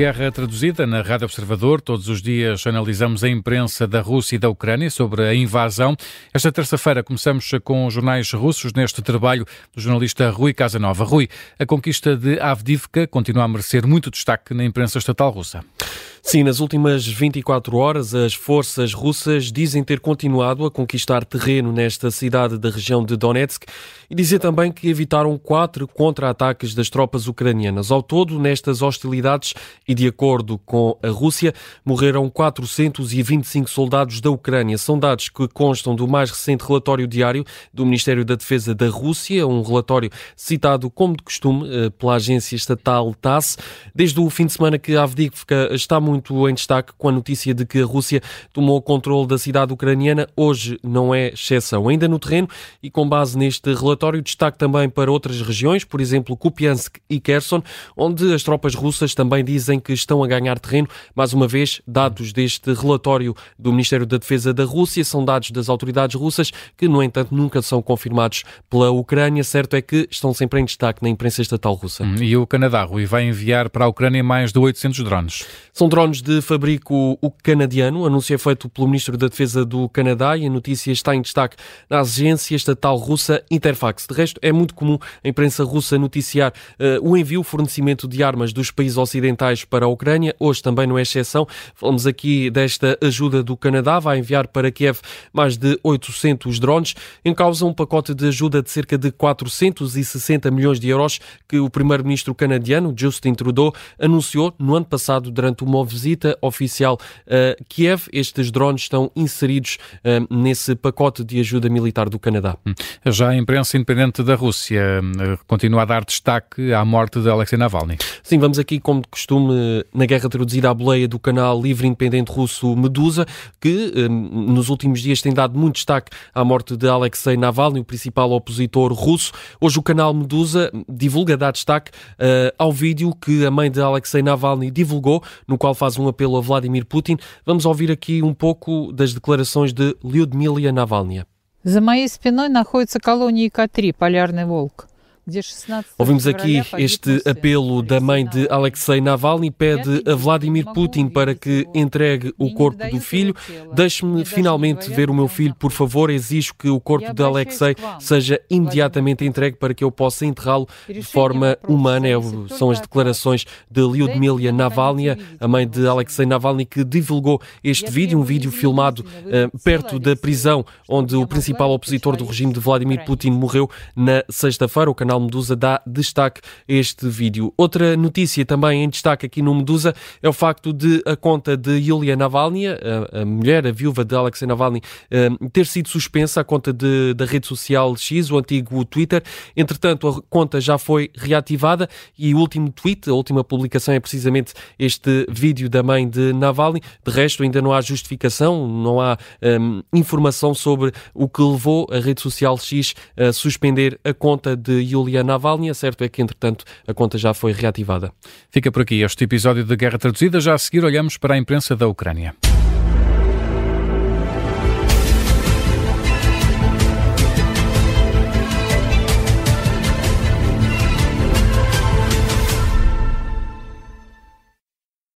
Guerra traduzida na Rádio Observador. Todos os dias analisamos a imprensa da Rússia e da Ucrânia sobre a invasão. Esta terça-feira começamos com os jornais russos neste trabalho do jornalista Rui Casanova. Rui, a conquista de Avdivka continua a merecer muito destaque na imprensa estatal russa. Sim, nas últimas 24 horas, as forças russas dizem ter continuado a conquistar terreno nesta cidade da região de Donetsk e dizer também que evitaram quatro contra-ataques das tropas ucranianas. Ao todo, nestas hostilidades e de acordo com a Rússia, morreram 425 soldados da Ucrânia. São dados que constam do mais recente relatório diário do Ministério da Defesa da Rússia, um relatório citado, como de costume, eh, pela agência estatal TASS. Desde o fim de semana que Avdiivka está muito muito em destaque com a notícia de que a Rússia tomou o controle da cidade ucraniana. Hoje não é exceção. Ainda no terreno e com base neste relatório, destaque também para outras regiões, por exemplo, Kupiansk e Kherson, onde as tropas russas também dizem que estão a ganhar terreno. Mais uma vez, dados deste relatório do Ministério da Defesa da Rússia são dados das autoridades russas que, no entanto, nunca são confirmados pela Ucrânia. Certo é que estão sempre em destaque na imprensa estatal russa. Hum, e o Canadá, Rui, vai enviar para a Ucrânia mais de 800 drones. São drones drones de fabrico canadiano. O anúncio é feito pelo Ministro da Defesa do Canadá e a notícia está em destaque na agência estatal russa Interfax. De resto, é muito comum a imprensa russa noticiar uh, o envio, o fornecimento de armas dos países ocidentais para a Ucrânia. Hoje também não é exceção. Falamos aqui desta ajuda do Canadá. Vai enviar para Kiev mais de 800 drones. Em causa um pacote de ajuda de cerca de 460 milhões de euros que o primeiro-ministro canadiano, Justin Trudeau, anunciou no ano passado durante uma visita oficial a Kiev. Estes drones estão inseridos uh, nesse pacote de ajuda militar do Canadá. Já a imprensa independente da Rússia uh, continua a dar destaque à morte de Alexei Navalny. Sim, vamos aqui, como de costume, na guerra traduzida à boleia do canal livre independente russo Medusa, que uh, nos últimos dias tem dado muito destaque à morte de Alexei Navalny, o principal opositor russo. Hoje o canal Medusa divulga, dá destaque ao vídeo que a mãe de Alexei Navalny divulgou, no qual faz um apelo a Vladimir Putin. Vamos ouvir aqui um pouco das declarações de Lyudmila Navalny. За моей спиной находится колония К-3, полярный волк. Ouvimos aqui este apelo da mãe de Alexei Navalny, pede a Vladimir Putin para que entregue o corpo do filho. Deixe-me finalmente ver o meu filho, por favor. Exijo que o corpo de Alexei seja imediatamente entregue para que eu possa enterrá-lo de forma humana. É são as declarações de Lyudmila Navalny, a mãe de Alexei Navalny, que divulgou este vídeo, um vídeo filmado uh, perto da prisão onde o principal opositor do regime de Vladimir Putin morreu na sexta-feira. O canal Medusa dá destaque a este vídeo. Outra notícia também em destaque aqui no Medusa é o facto de a conta de Yulia Navalny, a, a mulher, a viúva de Alexei Navalny, um, ter sido suspensa, a conta de, da rede social X, o antigo Twitter. Entretanto, a conta já foi reativada e o último tweet, a última publicação é precisamente este vídeo da mãe de Navalny. De resto, ainda não há justificação, não há um, informação sobre o que levou a rede social X a suspender a conta de Yulia Yulia Navalny. Certo é que, entretanto, a conta já foi reativada. Fica por aqui este episódio de Guerra Traduzida. Já a seguir olhamos para a imprensa da Ucrânia.